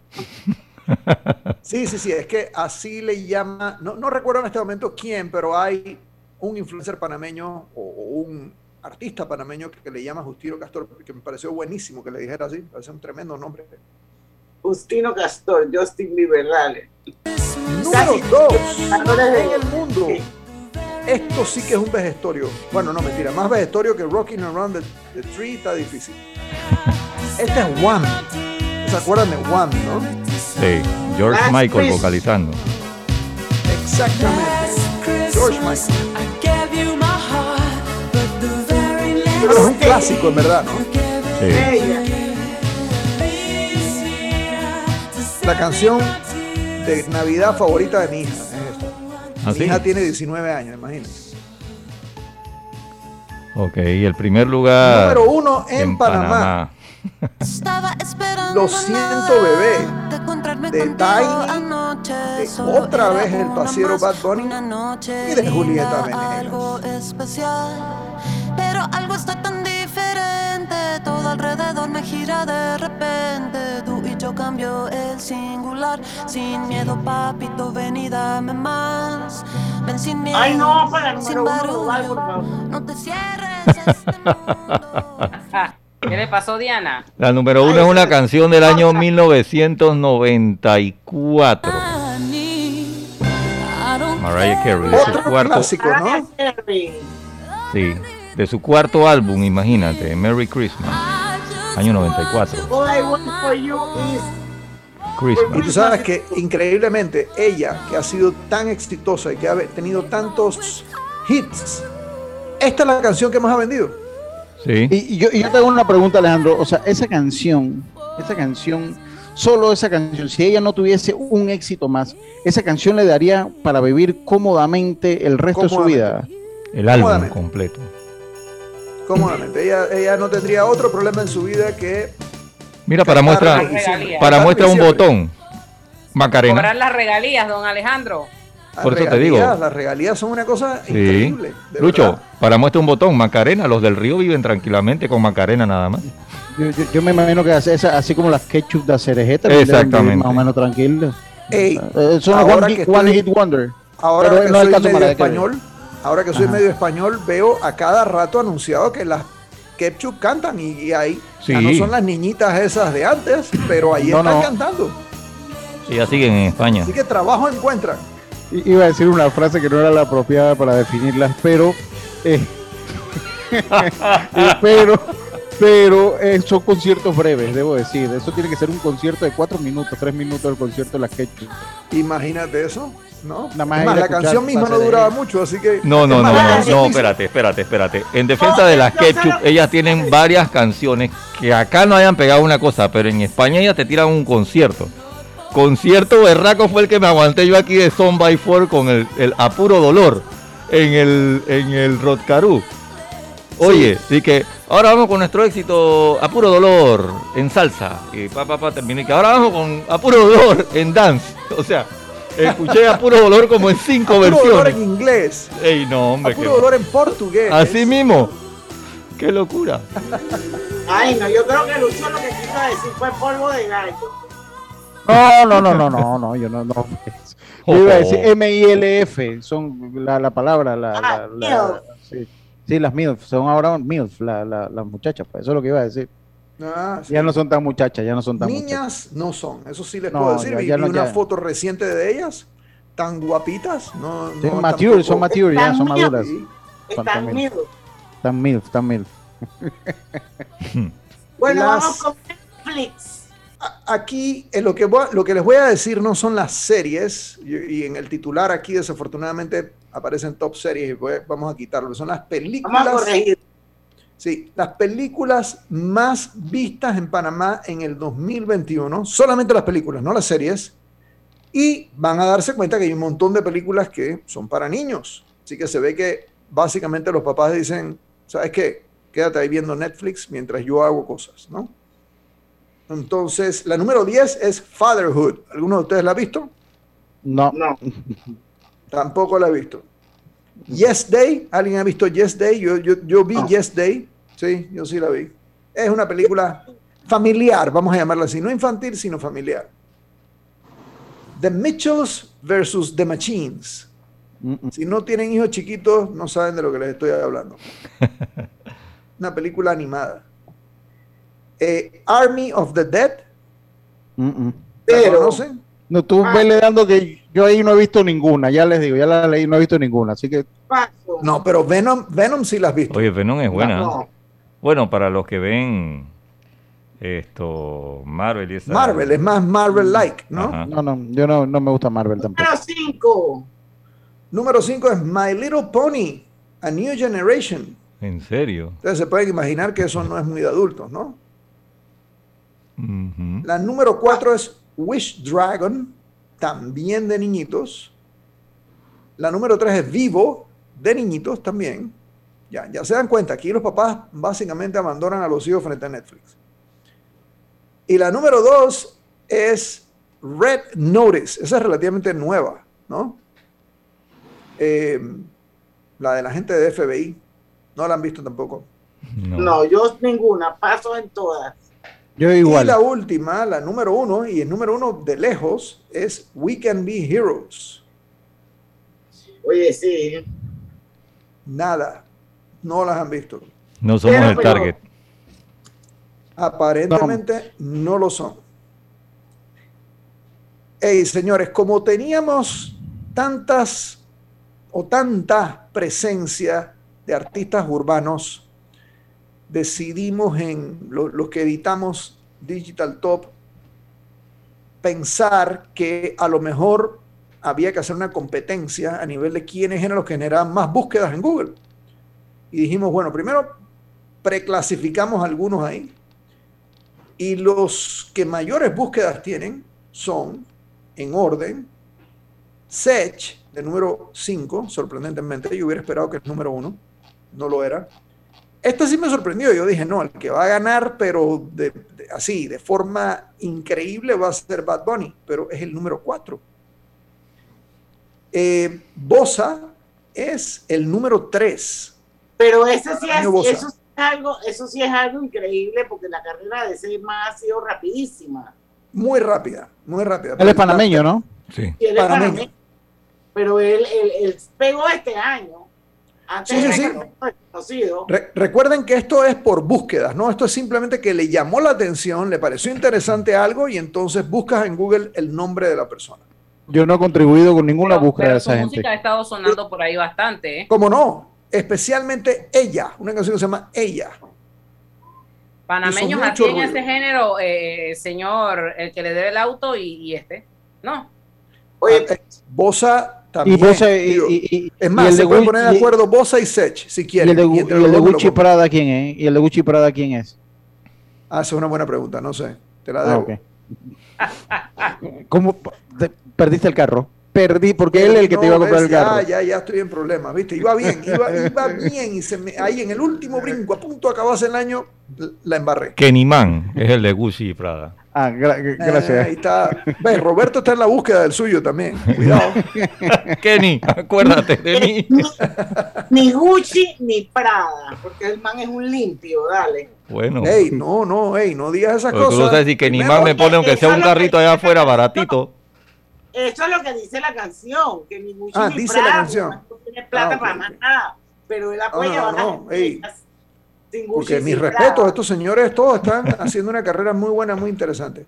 ja.
Sí, sí, sí, es que así le llama, no, no recuerdo en este momento quién, pero hay un influencer panameño o, o un artista panameño que, le llama Justino Castor, que me pareció buenísimo que le dijera así, parece un tremendo nombre.
Justino Castor, Justin Bieber, dale.
Número dos en el mundo. Esto sí que es un vejestorio. Bueno, no mentira, más vejestorio que Rocking Around the, the Tree está difícil. Este es Wham. ¿Se acuerdan de Wham, no?
Sí, George
Last
Michael
Christmas.
vocalizando.
Exactamente. George Michael. Pero es un clásico, en verdad, ¿no? La canción de Navidad favorita de mi hija. Es esta.
¿Ah,
mi
sí?
hija tiene 19 años, imagínense.
Ok, y el primer lugar.
Número uno en Panamá.
Estaba esperando
Lo siento, bebé.
de
Tiny, otra vez el
más,
Bad Bunny y de Julieta Venegas.
Pero algo está tan diferente. Todo alrededor me gira de repente. Tú y yo cambio el singular. Sin miedo, papito, ven y dame más. Ven sin miedo.
Ay, no, para el
sin
número uno
barullo.
por favor.
No te cierres. [laughs]
¿Qué le pasó, Diana?
La número uno es una canción del año 1994. Mariah Carey, de su
Otro
cuarto,
clásico, ¿no?
sí, de su cuarto álbum, imagínate, Merry Christmas, año 94.
All I want for you is
Y tú
Christmas.
sabes que increíblemente ella, que ha sido tan exitosa y que ha tenido tantos hits, esta es la canción que más ha vendido.
Sí.
Y, y yo, y yo tengo una pregunta, Alejandro. O sea, esa canción, esa canción, solo esa canción, si ella no tuviese un éxito más, esa canción le daría para vivir cómodamente el resto de su vida.
El álbum completo.
Cómodamente. Ella, ella no tendría otro problema en su vida que
Mira, para muestra, para muestra un botón. Macarena.
Cobrar las regalías, don Alejandro.
las
Por eso te digo.
Las regalías son una cosa
Sí.
increíble.
Lucho,
verdad.
para muestra un botón, Macarena. Los del río viven tranquilamente con Macarena nada más.
Yo, yo- yo me imagino que hace esa- así como las ketchup de cerejeta,
Exactamente.
más o menos tranquilos.
Ey,
Eh, son
ahora
one,
que
hit, one
estoy-
hit wonder.
Ahora
Pero
que
no es el
soy
caso
medio español, ahora que soy
Ajá.
medio español, veo a cada rato anunciado que las ketchup cantan y, y ahí
Sí.
ya no son las niñitas esas de antes, pero ahí
No,
están
no.
cantando.
Sí, ya siguen en España.
Así que trabajo encuentran.
I- Iba a decir una frase que no era la apropiada para definirlas, pero. eh, [laughs] [laughs] pero. Pero eh, son conciertos breves, debo decir. Eso tiene que ser un concierto de cuatro minutos, tres minutos el concierto de las Ketchup.
Imagínate eso, ¿no?
Nada más
la canción misma no duraba mucho, así que.
No, no, no, no, no, espérate, espérate, espérate. En defensa de las Ketchup, ellas tienen varias canciones que acá no hayan pegado una cosa, pero en España ellas te tiran un concierto. Concierto berraco fue el que me aguanté yo aquí de Son by Four con el, el a puro dolor en el, en el Rotcarú. Oye, así que ahora vamos con nuestro éxito a puro dolor en salsa. Y pa, pa, pa, terminé. Que ahora vamos con a puro dolor en dance. O sea, escuché a puro dolor como en cinco
A puro dolor
versiones.
en inglés,
Ey, no, hombre.
a puro dolor en portugués.
Así mismo. Qué locura.
Ay, no, yo creo que Lucho lo que quiso decir fue polvo de gallo.
No, no, no, no, no, no, yo no, no. Yo iba a decir M-I-L-F, son la, la palabra, la, la, la- sí. Sí, las MILF, son ahora MILF, la, la, las muchachas, pues eso es lo que iba a decir.
Ah, sí.
Ya no son tan muchachas, ya no son tan muchachas.
Niñas no son, eso sí les
No,
puedo decir.
ya- ya
vi
no,
una
ya.
foto reciente de ellas, tan guapitas. No,
Sí,
no,
mature,
tampoco-
son mature, ya son maduras.
Sí.
Son. Tan MILF, tan MILF.
Bueno,
Las-
vamos con Netflix.
Aquí eh, lo, que voy a- lo que les voy a decir no son las series, y, y en el titular aquí desafortunadamente aparecen top series y voy- vamos a quitarlo, son las películas.
Vamos a corregir.
Sí, las películas más vistas en Panamá en el 2021, solamente las películas, no las series, y van a darse cuenta que hay un montón de películas que son para niños. Así que se ve que básicamente los papás dicen, ¿sabes qué? Quédate ahí viendo Netflix mientras yo hago cosas, ¿no? Entonces, la número 10 es Fatherhood. ¿Alguno de ustedes la ha visto?
No.
No.
Tampoco la he visto. Yes Day, ¿alguien ha visto Yes Day? Yo, yo, yo vi Yes Day, sí, yo sí la vi. Es una película familiar, vamos a llamarla así, no infantil, sino familiar. The Mitchells versus The Machines. Si no tienen hijos chiquitos, no saben de lo que les estoy hablando. [laughs] Una película animada. Eh, Army of the Dead,
Mm, mm.
¿la conocen?
No, tú
Ah.
vele dando que yo ahí no he visto ninguna, ya les digo, ya la leí, no he visto ninguna, así que
No, pero Venom, Venom sí la has visto.
Oye, Venom es buena.
No.
Bueno, para los que ven esto, Marvel y esa-
Marvel, es más Marvel-like, ¿no?
Ajá.
no, no, yo no, no me gusta Marvel tampoco.
Número 5.
Número 5 es My Little Pony, A New Generation.
¿En serio?
Ustedes se pueden imaginar que eso no es muy de adultos, ¿no? La número 4 es Wish Dragon, también de niñitos. La número 3 es Vivo, de niñitos también. Ya, ya se dan cuenta, aquí los papás básicamente abandonan a los hijos frente a Netflix. Y la número 2 es Red Notice, esa es relativamente nueva, ¿no? Eh, la de la gente de FBI, no la han visto tampoco.
No. yo ninguna, paso en todas.
Yo
Y la última, la número uno, y el número uno de lejos, es We Can Be Heroes.
Oye, sí.
Nada. No las han visto.
No somos
Pero,
el target.
Aparentemente no, lo son. Hey, señores, como teníamos tantas o tanta presencia de artistas urbanos, decidimos en lo- los que editamos Digital Top pensar que a lo mejor había que hacer una competencia a nivel de quiénes eran los que generaban más búsquedas en Google. Y dijimos, bueno, primero preclasificamos algunos ahí. Y los que mayores búsquedas tienen son, en orden, Sech, de número 5, sorprendentemente. Yo hubiera esperado que es número 1, no lo era. Este sí me sorprendió. Yo dije, no, el que va a ganar, pero de- de- así, de forma increíble, va a ser Bad Bunny, pero es el número 4. Eh, Bosa es el número 3.
Pero ese sí es,
Año Bosa.
eso, sí es algo, eso sí es algo increíble porque la carrera de ese más ha sido rapidísima.
Muy rápida, muy rápida.
Él es panameño, ¿no?
Sí.
Y él es
Panameño.
panameño. Pero él, él, él pegó este año. Antes
Sí, sí, sí. Re- recuerden que esto es por búsquedas, ¿no? Esto es simplemente que le llamó la atención, le pareció interesante algo y entonces buscas en Google el nombre de la persona.
Yo no he contribuido con ninguna búsqueda
Pero
de
su
esa gente.
música ha estado sonando por ahí bastante, ¿eh?
¿Cómo no? Especialmente ella, una canción que se llama Ella.
Panameños así en ese género, eh, señor, el que le debe el auto y, y este. No.
Oye, Bosa también.
Y Bosa y-
digo,
y- y-
es más,
el
se
de
puede
Gucci-
poner de acuerdo Bosa y Sech, si
¿Y
quieren.
el de,
y
el de Gucci. Prada quién es? ¿Y el de Gucci Prada quién es?
Ah, esa es una buena pregunta, no sé. Te la
Ah,
debo.
ok. [laughs] ¿Cómo te- perdiste el carro? Perdí porque él es el que te iba a comprar el
ves,
carro.
Ya, ya, ya estoy en problemas, ¿viste? Iba bien, iba, iba bien y se me, ahí en el último brinco, a punto de acabarse el año, la embarré.
Kenny Man es el de Gucci y Prada.
Ah, gra-
Eh,
gracias.
ahí está. Ves, Roberto está en la búsqueda del suyo también. Cuidado. [laughs]
Kenny, acuérdate de mí. [laughs]
Ni Gucci ni Prada, porque el man es un limpio, dale.
Bueno.
Ey, no, no, ey, no digas esas
Porque tú
cosas.
sabes si Man me pone, aunque sea un carrito allá afuera baratito.
Eso es lo que dice la canción, que ni Gucci
Ah,
ni
dice la canción.
no tiene plata
Ah,
para más nada, pero él apoya
no, no,
sin
Porque mis respetos, estos señores todos están haciendo una carrera muy buena, muy interesante.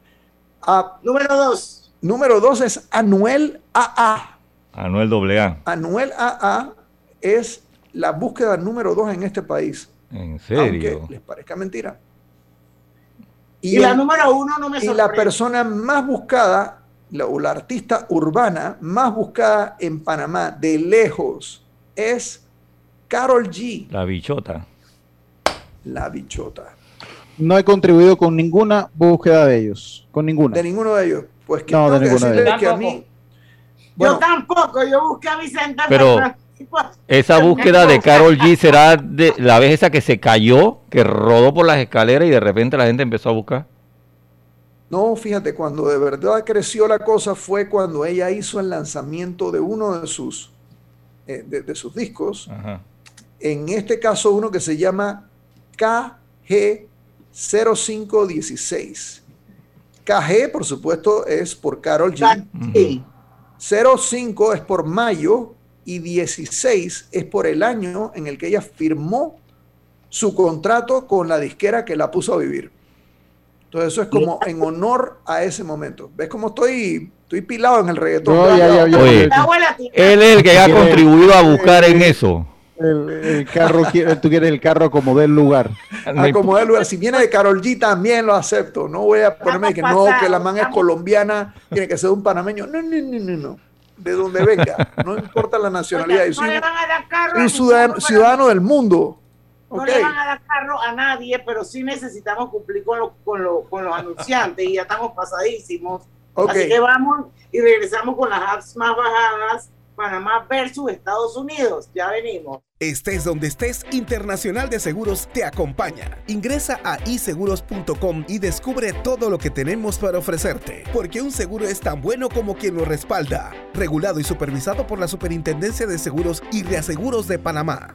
Ah,
Número dos.
número dos es Anuel AA.
Anuel AA.
Anuel AA es la búsqueda número dos en este país.
¿En
Aunque
serio?
les parezca mentira.
Y, la
el-
número uno no me
y la
sorprende.
persona más buscada, la, o la artista urbana más buscada en Panamá de lejos es Carol G,
La bichota.
la bichota.
No he contribuido con ninguna búsqueda de ellos. Con ninguna.
De ninguno de ellos. Pues que
No, de ninguno de
decirles
ellos.
que a mí.
yo tampoco, yo busqué a Vicente
Pero-
Fernández.
Esa búsqueda de Carol G será de la vez esa que se cayó, que rodó por las escaleras y de repente la gente empezó a buscar.
No, fíjate, cuando de verdad creció la cosa fue cuando ella hizo el lanzamiento de uno de sus, eh, de, de sus discos.
Ajá.
En este caso, uno que se llama KG0516. KG, por supuesto, es por Carol G.
Sí.
05 es por mayo y 16 es por el año en el que ella firmó su contrato con la disquera que la puso a vivir. Entonces eso es como en honor a ese momento. ¿Ves cómo estoy, estoy pilado en el reggaetón?
No, ya, ya, ya.
Oye, él es el que ha contribuido a buscar en eso.
El, el carro, quiere- tú quieres el carro como del lugar.
Acomodar el lugar. Si viene de Carol G también lo acepto. No voy a ponerme que no, que la man es colombiana, tiene que ser un panameño. No, no, no, no, no. De donde venga. No importa la nacionalidad. Yo
no
soy
le van a dar carro
un ciudadano,
ninguno,
ciudadano del mundo.
No le van a dar carro a nadie, pero sí necesitamos cumplir con, lo- con, lo- con los anunciantes y ya estamos pasadísimos. Así que vamos y regresamos con las apps más bajadas, Panamá versus Estados Unidos. Ya venimos.
Estés donde estés, Internacional de Seguros te acompaña. Ingresa a iseguros.com y descubre todo lo que tenemos para ofrecerte, porque un seguro es tan bueno como quien lo respalda. Regulado y supervisado por la Superintendencia de Seguros y Reaseguros de Panamá.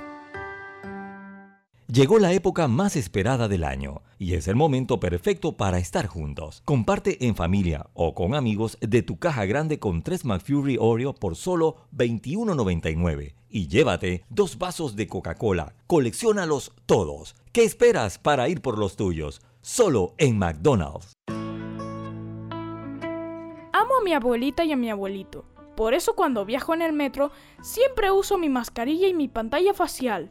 Llegó la época más esperada del año y es el momento perfecto para estar juntos. Comparte en familia o con amigos de tu caja grande con 3 McFlurry Oreo por solo $21.99 y llévate dos vasos de Coca-Cola. Colecciónalos todos. ¿Qué esperas para ir por los tuyos? Solo en McDonald's.
Amo a mi abuelita y a mi abuelito. Por eso cuando viajo en el metro siempre uso mi mascarilla y mi pantalla facial,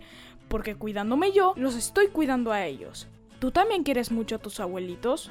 porque cuidándome yo, los estoy cuidando a ellos. ¿Tú también quieres mucho a tus abuelitos?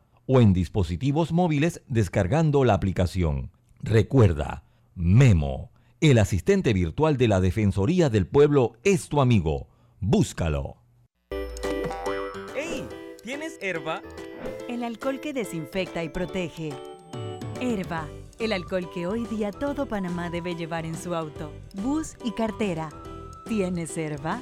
o en dispositivos móviles descargando la aplicación. Recuerda, Memo, el asistente virtual de la Defensoría del Pueblo es tu amigo. Búscalo.
¡Ey! ¿Tienes herba?
El alcohol que desinfecta y protege. Herba, el alcohol que hoy día todo Panamá debe llevar en su auto, bus y cartera. ¿Tienes herba?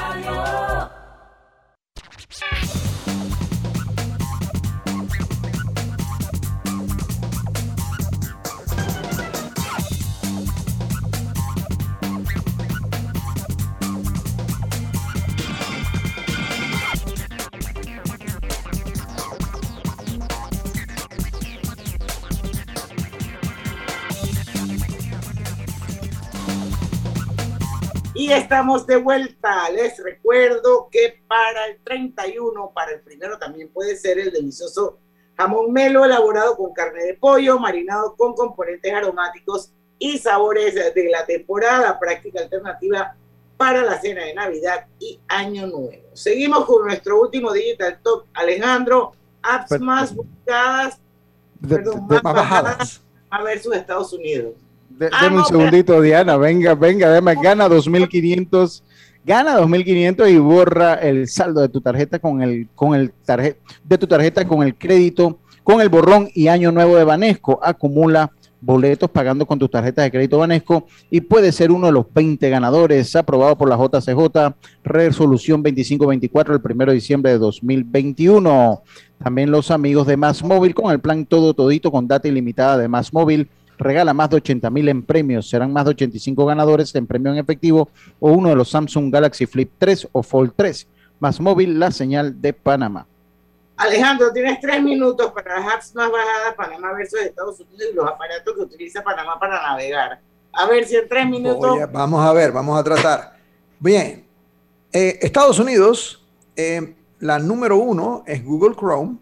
Y estamos de vuelta. Les recuerdo que para el 31, para el primero también puede ser el delicioso jamón melo elaborado con carne de pollo, marinado con componentes aromáticos y sabores de la temporada, práctica alternativa para la cena de Navidad y Año Nuevo. Seguimos con nuestro último Digital Top, Alejandro, apps más buscadas,
De-
perdón,
de-
más
más
bajadas
bajadas.
a versus Estados Unidos.
De-
Ah,
deme un
no,
segundito, Diana. Venga, venga, deme. Gana 2.500. Gana 2.500 y borra el saldo de tu tarjeta con el, con el tarjeta de tu tarjeta con el crédito, con el borrón y año nuevo de Banesco. Acumula boletos pagando con tu tarjeta de crédito Banesco y puede ser uno de los 20 ganadores aprobado por la JCJ resolución 2524 el 1 de diciembre de 2021. También los amigos de Más Móvil con el plan todo todito con data ilimitada de Más Móvil regala más de 80 mil en premios. Serán más de 85 ganadores en premio en efectivo o uno de los Samsung Galaxy Flip 3 o Fold 3. Más móvil, la señal de Panamá.
Alejandro, tienes tres minutos para las apps más bajadas, Panamá versus Estados Unidos y los aparatos que utiliza Panamá para navegar. A ver si en tres minutos.
A- vamos a ver, vamos a tratar. Bien, eh, Estados Unidos, eh, la número uno es Google Chrome,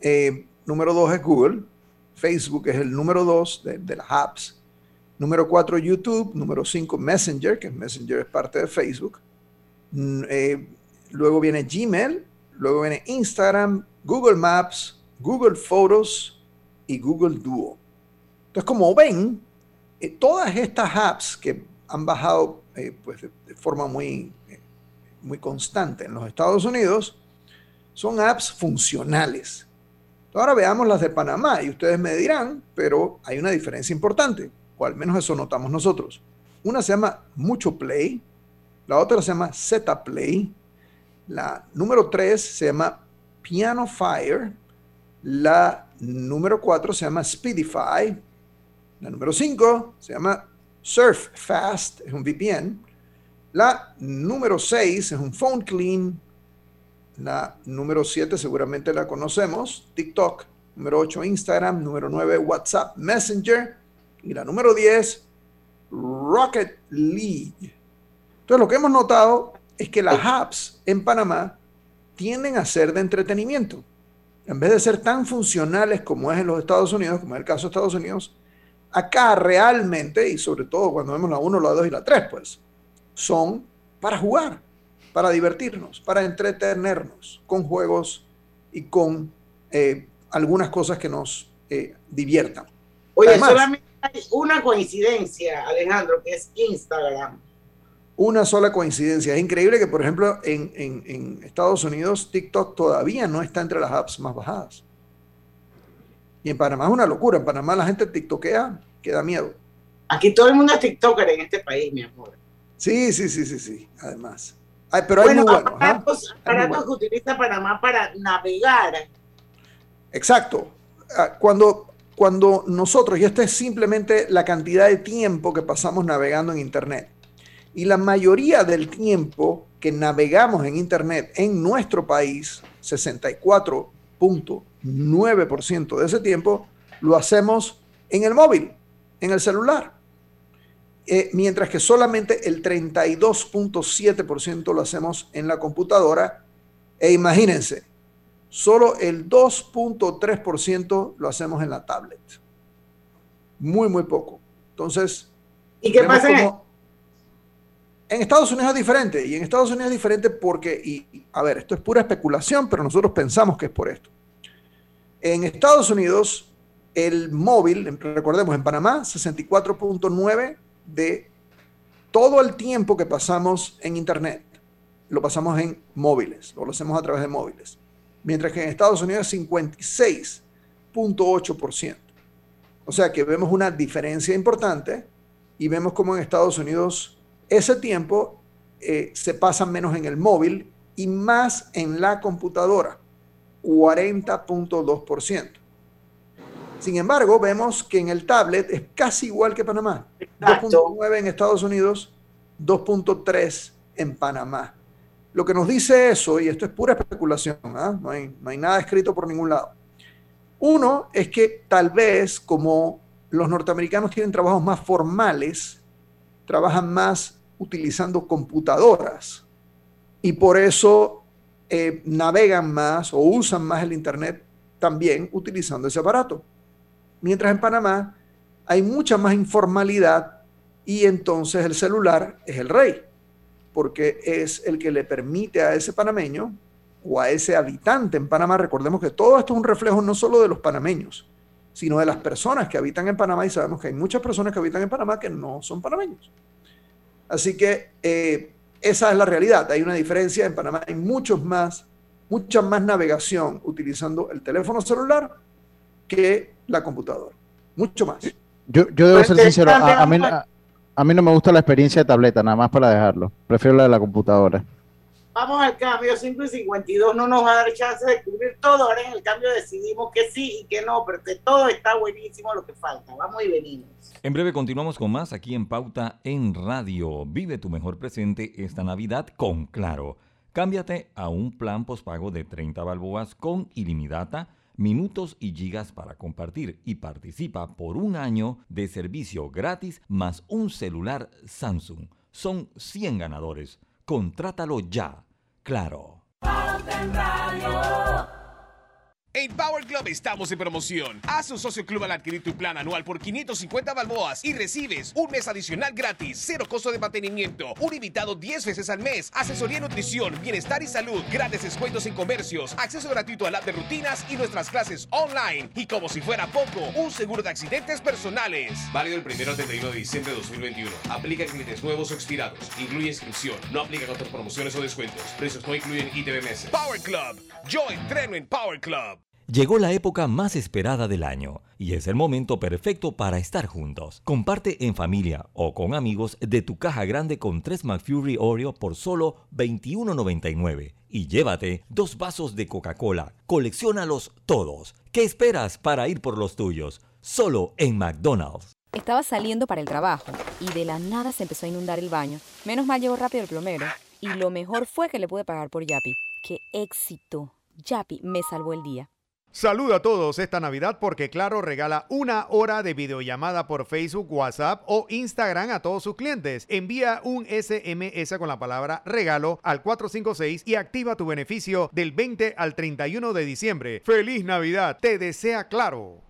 eh, número dos es Google, Facebook es el número dos de, de las apps, número cuatro YouTube, número cinco Messenger, que Messenger es parte de Facebook, Mm, eh, luego viene Gmail, luego viene Instagram, Google Maps, Google Photos y Google Duo. Entonces, como ven, eh, todas estas apps que han bajado eh, pues de, de forma muy, muy constante en los Estados Unidos son apps funcionales. Ahora veamos las de Panamá y ustedes me dirán, pero hay una diferencia importante, o al menos eso notamos nosotros. Una se llama Mucho Play, la otra se llama Z Play, la número 3 se llama Piano Fire, la número 4 se llama Speedify, la número 5 se llama Surf Fast, es un VPN. La número 6 es un Phone Clean. La número 7 seguramente la conocemos, TikTok. Número 8 Instagram. Número 9 WhatsApp Messenger. Y la número 10 Rocket League. Entonces, lo que hemos notado es que las apps en Panamá tienden a ser de entretenimiento. En vez de ser tan funcionales como es en los Estados Unidos, como es el caso de Estados Unidos, acá realmente, y sobre todo cuando vemos la 1, la 2 y la 3, pues, son para jugar, para divertirnos, para entretenernos con juegos y con eh, algunas cosas que nos eh, diviertan.
Oye,
Además,
solamente hay una coincidencia, Alejandro, que es Instagram.
una sola coincidencia. Es increíble que, por ejemplo, en, en- en Estados Unidos, TikTok todavía no está entre las apps más bajadas. Y en Panamá es una locura. En Panamá la gente tiktokea que da miedo.
Aquí todo el mundo es TikToker en este país, mi amor.
Sí, sí, sí, sí, sí. Además. Ay, pero hay
bueno,
muy buenos.
aparatos, aparatos que utiliza Panamá para navegar.
Exacto. Ah, Cuando, cuando nosotros, y esta es simplemente la cantidad de tiempo que pasamos navegando en Internet, y la mayoría del tiempo que navegamos en Internet en nuestro país, 64.9% de ese tiempo, lo hacemos en el móvil, en el celular. Eh, mientras que solamente el 32.7% lo hacemos en la computadora. E imagínense, solo el 2.3% lo hacemos en la tablet. Muy, muy poco. Entonces,
¿Y qué pasa en
cómo- en Estados Unidos es diferente. Y en Estados Unidos es diferente porque, y, y, a ver, esto es pura especulación, pero nosotros pensamos que es por esto. En Estados Unidos, el móvil, recordemos, en Panamá, 64.9 de todo el tiempo que pasamos en Internet, lo pasamos en móviles, lo hacemos a través de móviles. Mientras que en Estados Unidos es 56.8%. O sea que vemos una diferencia importante y vemos como en Estados Unidos ese tiempo eh, se pasa menos en el móvil y más en la computadora, 40.2%. Sin embargo, vemos que en el tablet es casi igual que Panamá. 2.9 en Estados Unidos, 2.3 en Panamá. Lo que nos dice eso, y esto es pura especulación, ¿ah? no, hay, no hay nada escrito por ningún lado. Uno es que tal vez como los norteamericanos tienen trabajos más formales, trabajan más utilizando computadoras y por eso eh, navegan más o usan más el Internet también utilizando ese aparato. Mientras en Panamá hay mucha más informalidad y entonces el celular es el rey, porque es el que le permite a ese panameño o a ese habitante en Panamá, recordemos que todo esto es un reflejo no solo de los panameños, sino de las personas que habitan en Panamá y sabemos que hay muchas personas que habitan en Panamá que no son panameños. Así que eh, esa es la realidad. Hay una diferencia. En Panamá hay muchos más, mucha más navegación utilizando el teléfono celular que la computadora. Mucho más.
Yo, yo debo ser sincero, a, a mí, a, a mí no me gusta la experiencia de tableta, nada más para dejarlo. Prefiero la de la computadora.
Vamos al cambio, 5 y 52 no nos va a dar chance de cubrir todo. Ahora en el cambio decidimos que sí y que no, pero que todo está buenísimo lo que falta. Vamos y venimos.
En breve continuamos con más aquí en Pauta en Radio. Vive tu mejor presente esta Navidad con Claro. Cámbiate a un plan postpago de 30 balboas con ilimitada, minutos y gigas para compartir y participa por un año de servicio gratis más un celular Samsung. Son 100 ganadores. Contrátalo ya. Claro.
En Power Club estamos en promoción. Haz un socio club al adquirir tu plan anual por 550 balboas y recibes un mes adicional gratis, cero costo de mantenimiento, un invitado 10 veces al mes, asesoría en nutrición, bienestar y salud, grandes descuentos en comercios, acceso gratuito al app de rutinas y nuestras clases online. Y como si fuera poco, un seguro de accidentes personales. Válido el 1 al 31 de diciembre de 2021. Aplica en clientes nuevos o expirados. Incluye inscripción. No aplican otras promociones o descuentos. Precios no incluyen ITBMS. Power Club. Yo entreno en Power Club.
Llegó la época más esperada del año y es el momento perfecto para estar juntos. Comparte en familia o con amigos de tu caja grande con 3 McFlurry Oreo por solo $21.99 y llévate dos vasos de Coca-Cola. Colecciónalos todos. ¿Qué esperas para ir por los tuyos? Solo en McDonald's.
Estaba saliendo para el trabajo y de la nada se empezó a inundar el baño. Menos mal llegó rápido el plomero. Y lo mejor fue que le pude pagar por Yapi. ¡Qué éxito! Yapi me salvó el día.
Saluda a todos esta Navidad porque Claro regala una hora de videollamada por Facebook, WhatsApp o Instagram a todos sus clientes. Envía un SMS con la palabra regalo al 456 y activa tu beneficio del 20 al 31 de diciembre. ¡Feliz Navidad! Te desea Claro.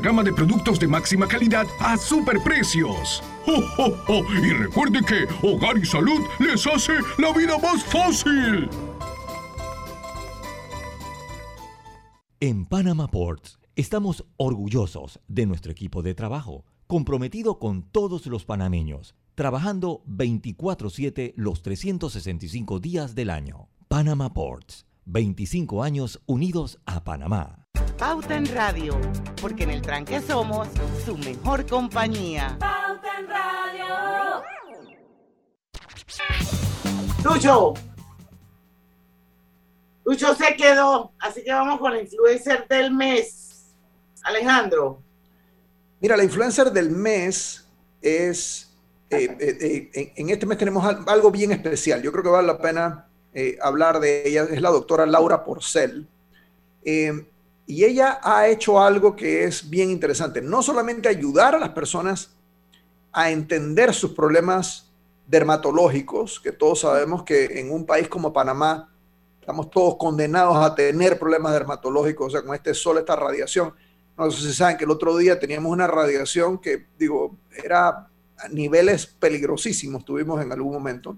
gama de productos de máxima calidad a superprecios. ¡Oh, oh, oh! Y recuerde que Hogar y Salud les hace la vida más fácil.
En Panama Ports estamos orgullosos de nuestro equipo de trabajo, comprometido con todos los panameños, trabajando 24/7 los 365 días del año. Panama Ports, 25 años unidos a Panamá.
Pauta en Radio, porque en el tranque somos su mejor compañía.
Pauta en Radio.
Lucho. Lucho se quedó, así que vamos con la influencer del mes. Alejandro.
Mira, la influencer del mes es, eh, eh, eh, en este mes tenemos al- algo bien especial. Yo creo que vale la pena eh, hablar de ella. Es la doctora Laura Porcel. Eh, y ella ha hecho algo que es bien interesante. No solamente ayudar a las personas a entender sus problemas dermatológicos, que todos sabemos que en un país como Panamá estamos todos condenados a tener problemas dermatológicos, o sea, con este sol, esta radiación. No sé si saben que el otro día teníamos una radiación que, digo, era a niveles peligrosísimos, tuvimos en algún momento.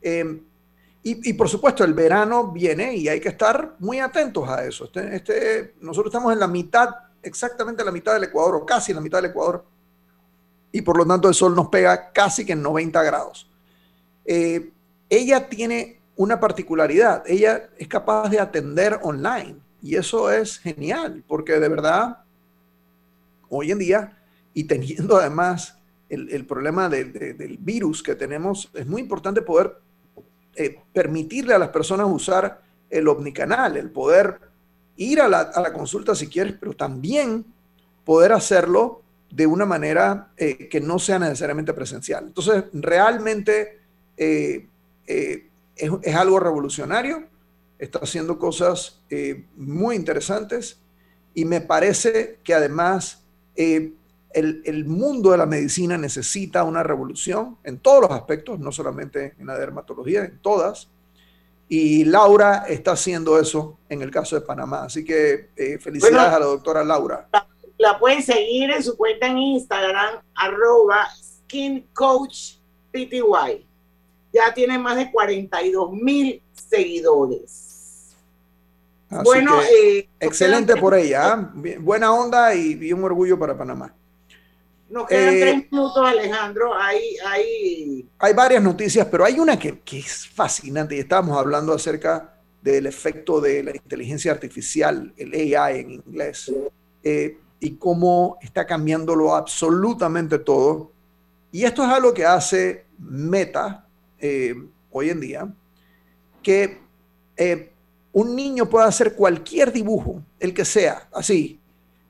Eh, y, por supuesto, el verano viene y hay que estar muy atentos a eso. Este, este, nosotros estamos en la mitad, exactamente en la mitad del Ecuador, o casi la mitad del Ecuador, y por lo tanto el sol nos pega casi que en 90 grados. Eh, ella tiene una particularidad, ella es capaz de atender online, y eso es genial, porque de verdad, hoy en día, y teniendo además el, problema de- de- del virus que tenemos, es muy importante poder eh, permitirle a las personas usar el omnicanal, el poder ir a la, consulta si quieres, pero también poder hacerlo de una manera eh, que no sea necesariamente presencial. Entonces, realmente eh, es, es algo revolucionario, está haciendo cosas muy interesantes y me parece que además el, el mundo de la medicina necesita una revolución en todos los aspectos, no solamente en la dermatología, en todas. Y Laura está haciendo eso en el caso de Panamá. Así que eh, felicidades
Bueno.
a la doctora Laura.
La pueden seguir en su cuenta en Instagram, arroba skincoachpty. Ya tiene más de 42 mil seguidores.
Así
bueno,
que,
eh,
excelente por ella. ¿ah? Bien- Buena onda y, y un orgullo para Panamá.
Nos quedan
Eh,
tres minutos, Alejandro. Hay, hay
Hay varias noticias, pero hay una que, que es fascinante y estábamos hablando acerca del efecto de la inteligencia artificial, el AI en inglés, eh, y cómo está cambiándolo absolutamente todo. Y esto es algo que hace Meta eh, hoy en día, que eh, un niño puede hacer cualquier dibujo, el que sea, así,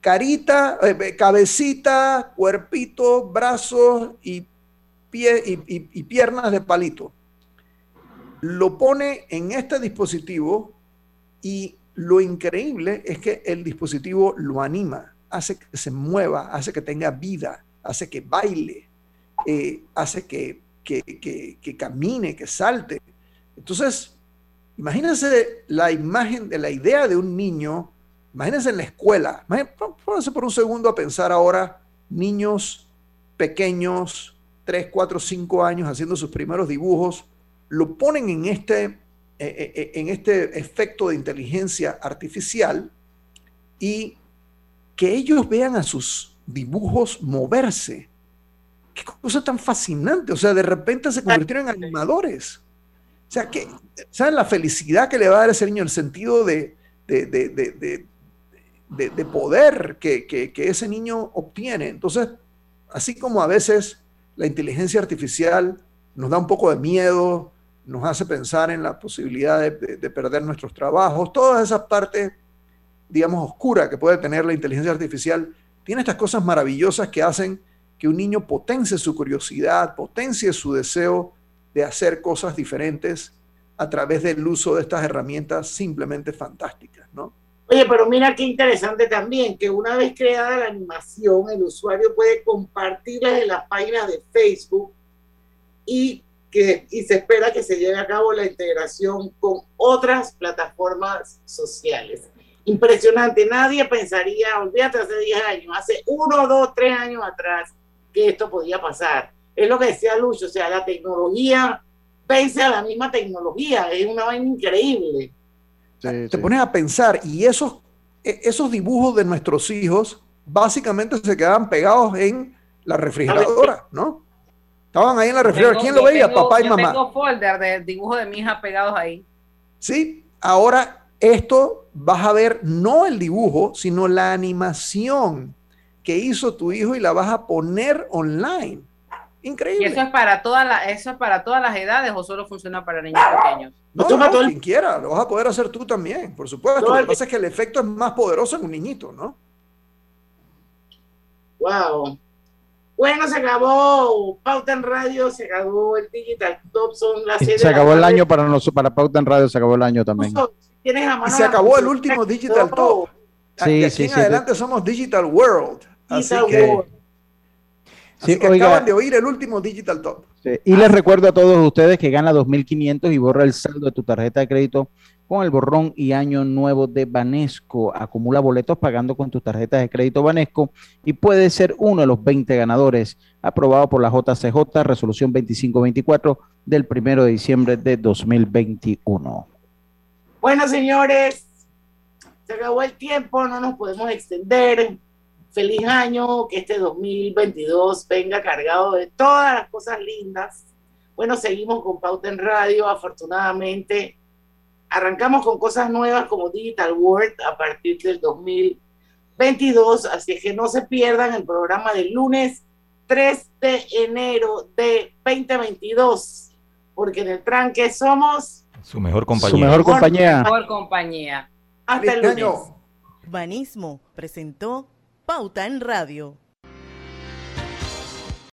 carita, eh, cabecita, cuerpito, brazos y pie y piernas de palito. Lo pone en este dispositivo y lo increíble es que el dispositivo lo anima, hace que se mueva, hace que tenga vida, hace que baile, eh, hace que, que- que- que camine, que salte. Entonces, imagínense la imagen de la idea de un niño, imagínense en la escuela, pónganse por un segundo a pensar ahora niños pequeños, 3, 4, 5 años haciendo sus primeros dibujos, lo ponen en este, eh, eh, eh, en este efecto de inteligencia artificial y que ellos vean a sus dibujos moverse. Qué cosa tan fascinante. O sea, de repente se convirtieron en animadores. O sea, que, ¿saben la felicidad que le va a dar a ese niño? El sentido de- de- de- de poder que, que- ese niño obtiene. Entonces, así como a veces la inteligencia artificial nos da un poco de miedo, nos hace pensar en la posibilidad de, de- de perder nuestros trabajos, todas esas partes, digamos, oscuras que puede tener la inteligencia artificial, tiene estas cosas maravillosas que hacen que un niño potencie su curiosidad, potencie su deseo de hacer cosas diferentes a través del uso de estas herramientas simplemente fantásticas.
Oye, pero mira qué interesante también, que una vez creada la animación, el usuario puede compartirla en las páginas de Facebook y, que, y se espera que se lleve a cabo la integración con otras plataformas sociales. Impresionante, nadie pensaría, olvídate hace 10 años, hace uno, dos, tres años atrás, que esto podía pasar. Es lo que decía Lucho, o sea, la tecnología vence a la misma tecnología, es una vaina increíble.
Te pones a pensar y esos, e- esos dibujos de nuestros hijos básicamente se quedaban pegados en la refrigeradora, ¿no? Estaban ahí en la refrigeradora. ¿Quién lo veía?
tengo-
Papá y
yo
mamá.
tengo folder de dibujo de mi hija pegados ahí.
Sí, ahora esto vas a ver no el dibujo, sino la animación que hizo tu hijo y la vas a poner online.
¿Y
Increíble.
eso es para todas las, eso es para todas las edades o solo funciona para niños pequeños?
No, no, quien quiera, lo vas a poder hacer tú también, por supuesto.
Todo
Lo que pasa es que el efecto es más poderoso en un niñito, ¿no?
Wow. Bueno, se acabó Pauta en Radio, se acabó el Digital Top, son las de
se
la
acabó el año para nosotros, para Pauta en Radio, se acabó el año también.
Tienes a mano
Y se
la
acabó el último Digital Top.
Sí,
de aquí
sí,
en
sí.
adelante somos Digital World. Así que,
World.
Así
Sí,
que
oiga.
acaban de oír el último Digital Top.
Sí, Y les recuerdo a todos ustedes que gana 2.500 y borra el saldo de tu tarjeta de crédito con el borrón y año nuevo de Banesco. Acumula boletos pagando con tus tarjetas de crédito Banesco y puede ser uno de los 20 ganadores. Aprobado por la JCJ, resolución 2524 del 1 de diciembre de 2021.
Bueno, señores, se acabó el tiempo, no nos podemos extender. Feliz año, que este 2022 venga cargado de todas las cosas lindas. Bueno, seguimos con Pauta en Radio, afortunadamente. Arrancamos con cosas nuevas como Digital World a partir del 2022, así que no se pierdan el programa del lunes 3 de enero de 2022, porque en el tranque somos
Su mejor compañía.
Su mejor compañía.
Mejor compañía.
hasta el lunes.
Banismo presentó Pauta en Radio.